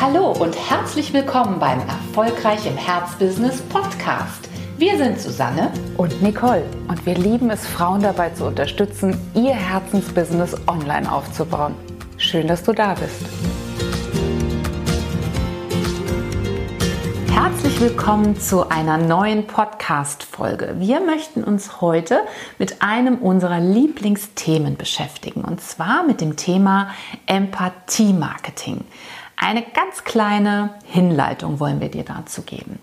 Hallo und herzlich willkommen beim Erfolgreich im Herzbusiness Podcast. Wir sind Susanne und Nicole und wir lieben es, Frauen dabei zu unterstützen, ihr Herzensbusiness online aufzubauen. Schön, dass du da bist. Herzlich willkommen zu einer neuen Podcast-Folge. Wir möchten uns heute mit einem unserer Lieblingsthemen beschäftigen und zwar mit dem Thema Empathie-Marketing. Eine ganz kleine Hinleitung wollen wir dir dazu geben.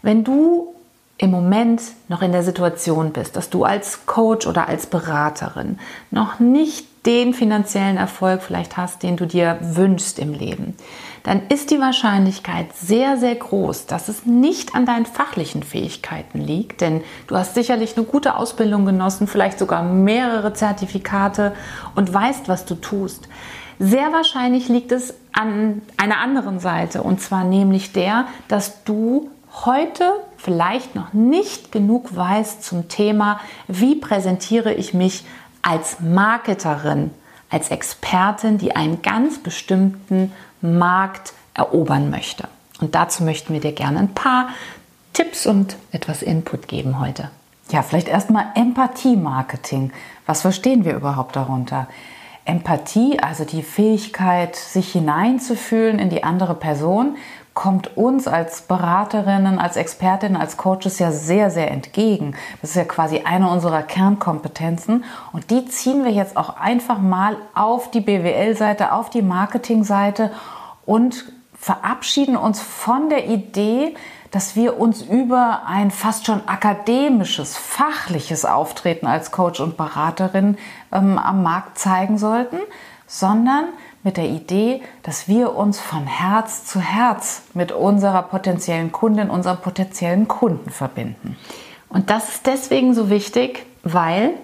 Wenn du im Moment noch in der Situation bist, dass du als Coach oder als Beraterin noch nicht den finanziellen Erfolg vielleicht hast, den du dir wünschst im Leben, dann ist die Wahrscheinlichkeit sehr, sehr groß, dass es nicht an deinen fachlichen Fähigkeiten liegt, denn du hast sicherlich eine gute Ausbildung genossen, vielleicht sogar mehrere Zertifikate und weißt, was du tust. Sehr wahrscheinlich liegt es an einer anderen Seite und zwar nämlich der, dass du heute vielleicht noch nicht genug weißt zum Thema, wie präsentiere ich mich als Marketerin, als Expertin, die einen ganz bestimmten Markt erobern möchte. Und dazu möchten wir dir gerne ein paar Tipps und etwas Input geben heute. Ja, vielleicht erstmal Empathie-Marketing. Was verstehen wir überhaupt darunter? Empathie, also die Fähigkeit, sich hineinzufühlen in die andere Person, kommt uns als Beraterinnen, als Expertinnen, als Coaches ja sehr, sehr entgegen. Das ist ja quasi eine unserer Kernkompetenzen und die ziehen wir jetzt auch einfach mal auf die BWL-Seite, auf die Marketing-Seite und verabschieden uns von der Idee, dass wir uns über ein fast schon akademisches, fachliches Auftreten als Coach und Beraterin ähm, am Markt zeigen sollten, sondern mit der Idee, dass wir uns von Herz zu Herz mit unserer potenziellen Kundin, unserem potenziellen Kunden verbinden. Und das ist deswegen so wichtig, weil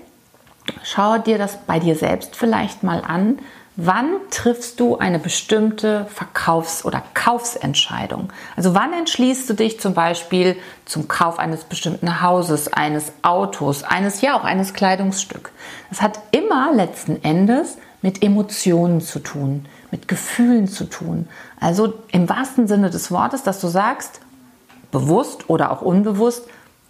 schau dir das bei dir selbst vielleicht mal an, Wann triffst du eine bestimmte Verkaufs- oder Kaufsentscheidung? Also wann entschließt du dich zum Beispiel zum Kauf eines bestimmten Hauses, eines Autos, eines, ja auch eines Kleidungsstück? Das hat immer letzten Endes mit Emotionen zu tun, mit Gefühlen zu tun. Also im wahrsten Sinne des Wortes, dass du sagst, bewusst oder auch unbewusst,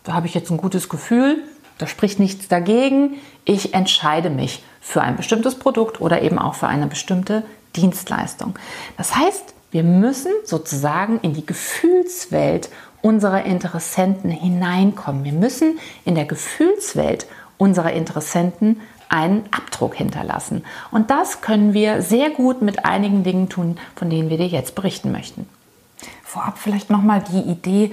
da habe ich jetzt ein gutes Gefühl, da spricht nichts dagegen, ich entscheide mich für ein bestimmtes Produkt oder eben auch für eine bestimmte Dienstleistung. Das heißt, wir müssen sozusagen in die Gefühlswelt unserer Interessenten hineinkommen. Wir müssen in der Gefühlswelt unserer Interessenten einen Abdruck hinterlassen. Und das können wir sehr gut mit einigen Dingen tun, von denen wir dir jetzt berichten möchten. Vorab vielleicht nochmal die Idee,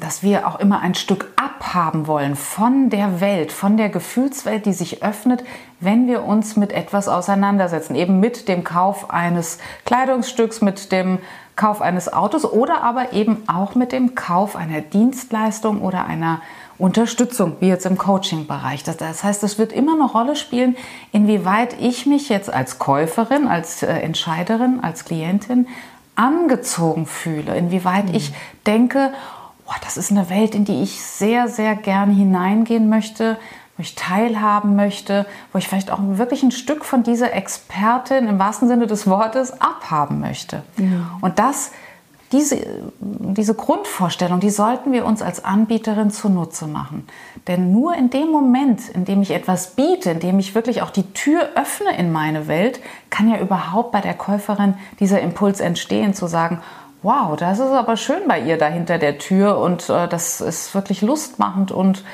dass wir auch immer ein Stück abhaben wollen von der Welt, von der Gefühlswelt, die sich öffnet, wenn wir uns mit etwas auseinandersetzen. Eben mit dem Kauf eines Kleidungsstücks, mit dem Kauf eines Autos oder aber eben auch mit dem Kauf einer Dienstleistung oder einer Unterstützung, wie jetzt im Coaching-Bereich. Das, heißt, es wird immer eine Rolle spielen, inwieweit ich mich jetzt als Käuferin, als äh, Entscheiderin, als Klientin angezogen fühle, inwieweit mhm. ich denke, boah, das ist eine Welt, in die ich sehr, sehr gern hineingehen möchte, wo ich teilhaben möchte, wo ich vielleicht auch wirklich ein Stück von dieser Expertin im wahrsten Sinne des Wortes abhaben möchte. Ja. Und das, diese, diese Grundvorstellung, die sollten wir uns als Anbieterin zunutze machen. Denn nur in dem Moment, in dem ich etwas biete, in dem ich wirklich auch die Tür öffne in meine Welt, kann ja überhaupt bei der Käuferin dieser Impuls entstehen, zu sagen, wow, das ist aber schön bei ihr da hinter der Tür und äh, das ist wirklich lustmachend und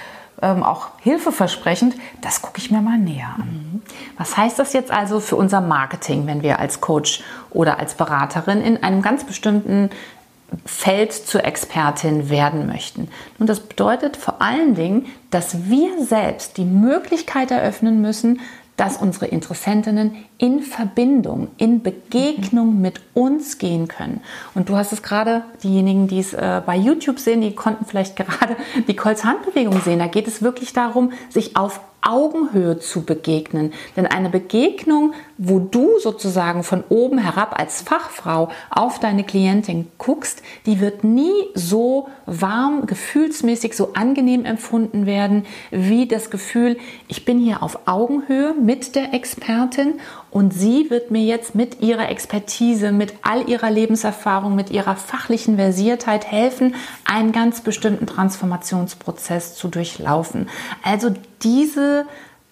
ähm, auch hilfeversprechend. Das gucke ich mir mal näher an. Mhm. Was heißt das jetzt also für unser Marketing, wenn wir als Coach oder als Beraterin in einem ganz bestimmten Feld zur Expertin werden möchten. Und das bedeutet vor allen Dingen, dass wir selbst die Möglichkeit eröffnen müssen, dass unsere Interessentinnen in Verbindung, in Begegnung mit uns gehen können. Und du hast es gerade, diejenigen, die es äh, bei YouTube sehen, die konnten vielleicht gerade Nicoles Handbewegung sehen. Da geht es wirklich darum, sich auf Augenhöhe zu begegnen. Denn eine Begegnung wo du sozusagen von oben herab als Fachfrau auf deine Klientin guckst, die wird nie so warm, gefühlsmäßig so angenehm empfunden werden, wie das Gefühl, ich bin hier auf Augenhöhe mit der Expertin und sie wird mir jetzt mit ihrer Expertise, mit all ihrer Lebenserfahrung, mit ihrer fachlichen Versiertheit helfen, einen ganz bestimmten Transformationsprozess zu durchlaufen. Also diese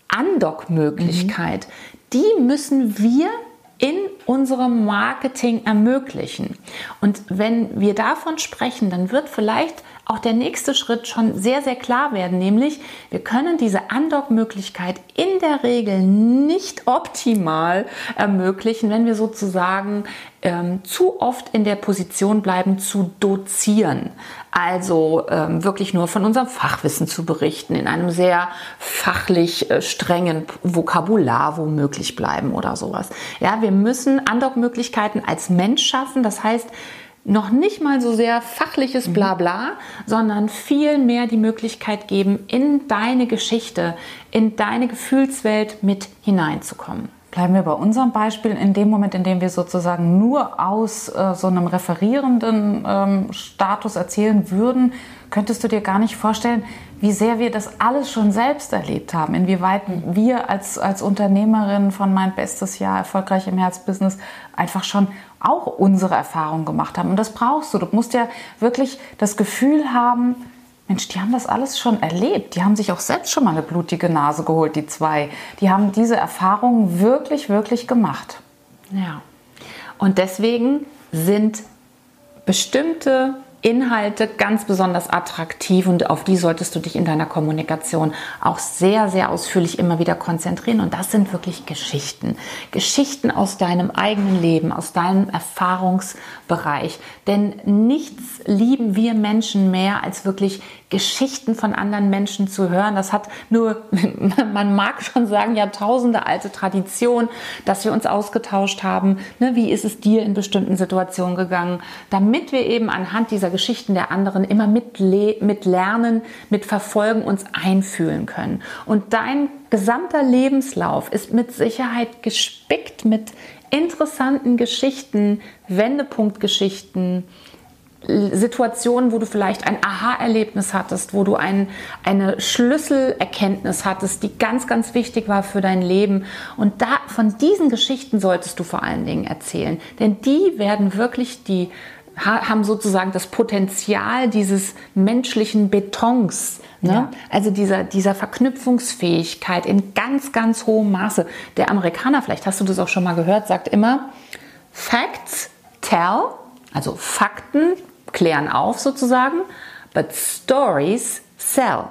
Andockmöglichkeit, mhm die müssen wir in unserem Marketing ermöglichen. Und wenn wir davon sprechen, dann wird vielleicht auch der nächste Schritt schon sehr, sehr klar werden, nämlich wir können diese Andock-Möglichkeit in der Regel nicht optimal ermöglichen, wenn wir sozusagen ähm, zu oft in der Position bleiben zu dozieren. Also ähm, wirklich nur von unserem Fachwissen zu berichten, in einem sehr fachlich äh, strengen Vokabular womöglich bleiben oder sowas. Ja, wir müssen Andockmöglichkeiten als Mensch schaffen. Das heißt, noch nicht mal so sehr fachliches mhm. Blabla, sondern viel mehr die Möglichkeit geben, in deine Geschichte, in deine Gefühlswelt mit hineinzukommen. Bleiben wir bei unserem Beispiel. In dem Moment, in dem wir sozusagen nur aus äh, so einem referierenden ähm, Status erzählen würden, könntest du dir gar nicht vorstellen, wie sehr wir das alles schon selbst erlebt haben. Inwieweit wir als, als Unternehmerin von Mein Bestes Jahr, erfolgreich im Herzbusiness, einfach schon auch unsere Erfahrungen gemacht haben. Und das brauchst du. Du musst ja wirklich das Gefühl haben, Mensch, die haben das alles schon erlebt. Die haben sich auch selbst schon mal eine blutige Nase geholt, die zwei. Die haben diese Erfahrungen wirklich, wirklich gemacht. Ja. Und deswegen sind bestimmte Inhalte ganz besonders attraktiv und auf die solltest du dich in deiner Kommunikation auch sehr, sehr ausführlich immer wieder konzentrieren. Und das sind wirklich Geschichten. Geschichten aus deinem eigenen Leben, aus deinem Erfahrungsbereich. Denn nichts lieben wir Menschen mehr als wirklich Geschichten von anderen Menschen zu hören. Das hat nur, man mag schon sagen, Jahrtausende alte Tradition, dass wir uns ausgetauscht haben. Ne, wie ist es dir in bestimmten Situationen gegangen? Damit wir eben anhand dieser Geschichten der anderen immer mit, mit lernen, mit verfolgen, uns einfühlen können. Und dein gesamter Lebenslauf ist mit Sicherheit gespickt mit interessanten Geschichten, Wendepunktgeschichten, Situationen, wo du vielleicht ein Aha-Erlebnis hattest, wo du ein, eine Schlüsselerkenntnis hattest, die ganz, ganz wichtig war für dein Leben. Und da, von diesen Geschichten solltest du vor allen Dingen erzählen. Denn die werden wirklich die, haben sozusagen das Potenzial dieses menschlichen Betons. Ne? Ja. Also dieser, dieser Verknüpfungsfähigkeit in ganz, ganz hohem Maße. Der Amerikaner, vielleicht hast du das auch schon mal gehört, sagt immer, Facts tell, also Fakten klären auf sozusagen, but stories sell.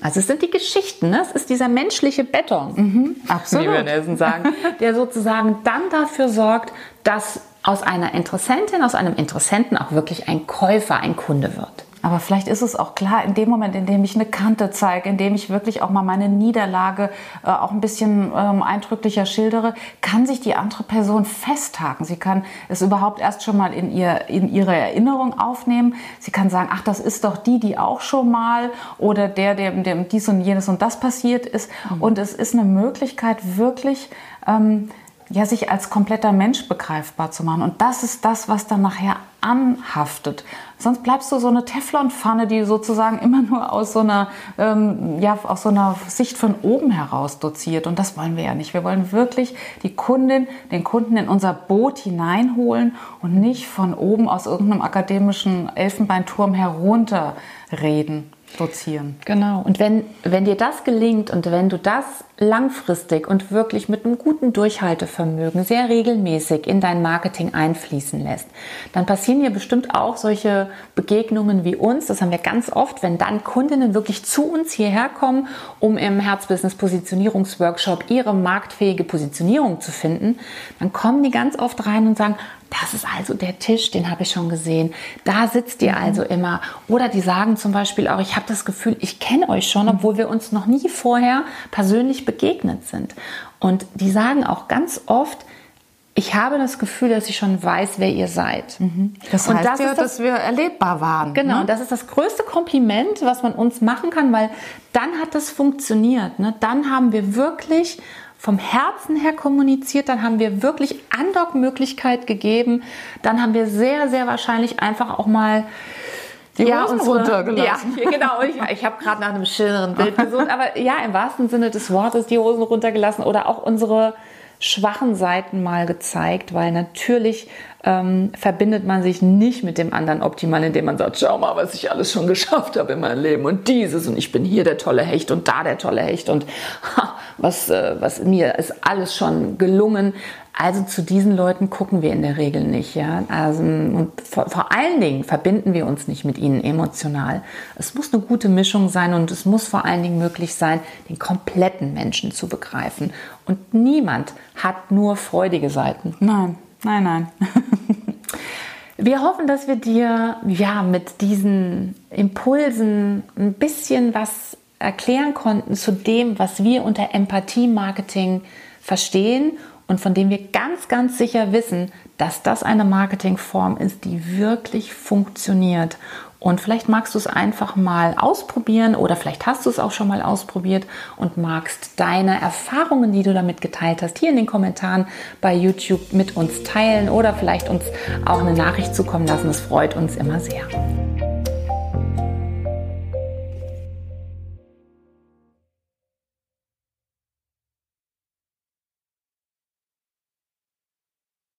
Also es sind die Geschichten, ne? es ist dieser menschliche Beton, mhm, absolut. wie wir Nelson sagen, der sozusagen dann dafür sorgt, dass aus einer Interessentin, aus einem Interessenten auch wirklich ein Käufer, ein Kunde wird. Aber vielleicht ist es auch klar, in dem Moment, in dem ich eine Kante zeige, in dem ich wirklich auch mal meine Niederlage äh, auch ein bisschen ähm, eindrücklicher schildere, kann sich die andere Person festhaken. Sie kann es überhaupt erst schon mal in, ihr, in ihre Erinnerung aufnehmen. Sie kann sagen, ach, das ist doch die, die auch schon mal oder der, dem, dem dies und jenes und das passiert ist. Mhm. Und es ist eine Möglichkeit, wirklich ähm, ja, sich als kompletter Mensch begreifbar zu machen. Und das ist das, was dann nachher anhaftet. Sonst bleibst du so eine Teflonpfanne, die sozusagen immer nur aus so einer, ähm, ja, aus so einer Sicht von oben heraus doziert. Und das wollen wir ja nicht. Wir wollen wirklich die Kundin, den Kunden in unser Boot hineinholen und nicht von oben aus irgendeinem akademischen Elfenbeinturm herunterreden dozieren. Genau. Und wenn, wenn dir das gelingt und wenn du das langfristig und wirklich mit einem guten Durchhaltevermögen sehr regelmäßig in dein Marketing einfließen lässt, dann passieren hier bestimmt auch solche Begegnungen wie uns. Das haben wir ganz oft, wenn dann Kundinnen wirklich zu uns hierher kommen, um im Herzbusiness Positionierungsworkshop ihre marktfähige Positionierung zu finden, dann kommen die ganz oft rein und sagen, das ist also der Tisch, den habe ich schon gesehen. Da sitzt ihr mhm. also immer. Oder die sagen zum Beispiel auch, ich habe das Gefühl, ich kenne euch schon, obwohl wir uns noch nie vorher persönlich begegnet sind. Und die sagen auch ganz oft, ich habe das Gefühl, dass ich schon weiß, wer ihr seid. Mhm. Das heißt und das ja, das, dass wir erlebbar waren. Genau, ne? und das ist das größte Kompliment, was man uns machen kann, weil dann hat das funktioniert. Ne? Dann haben wir wirklich vom Herzen her kommuniziert, dann haben wir wirklich Andockmöglichkeit gegeben, dann haben wir sehr, sehr wahrscheinlich einfach auch mal die ja, Hosen unsere, runtergelassen. Ja, genau. Ich, ich habe gerade nach einem schöneren Bild gesucht, aber ja, im wahrsten Sinne des Wortes die Hosen runtergelassen oder auch unsere schwachen Seiten mal gezeigt, weil natürlich ähm, verbindet man sich nicht mit dem anderen optimal, indem man sagt, schau mal, was ich alles schon geschafft habe in meinem Leben und dieses und ich bin hier der tolle Hecht und da der tolle Hecht und ha, was, äh, was mir ist alles schon gelungen. Also zu diesen Leuten gucken wir in der Regel nicht, ja. Also, und vor, vor allen Dingen verbinden wir uns nicht mit ihnen emotional. Es muss eine gute Mischung sein und es muss vor allen Dingen möglich sein, den kompletten Menschen zu begreifen. Und niemand hat nur freudige Seiten. Nein, nein, nein. Wir hoffen, dass wir dir ja mit diesen Impulsen ein bisschen was erklären konnten zu dem, was wir unter Empathie-Marketing verstehen und von dem wir ganz, ganz sicher wissen, dass das eine Marketingform ist, die wirklich funktioniert. Und vielleicht magst du es einfach mal ausprobieren oder vielleicht hast du es auch schon mal ausprobiert und magst deine Erfahrungen, die du damit geteilt hast, hier in den Kommentaren bei YouTube mit uns teilen oder vielleicht uns auch eine Nachricht zukommen lassen. Es freut uns immer sehr.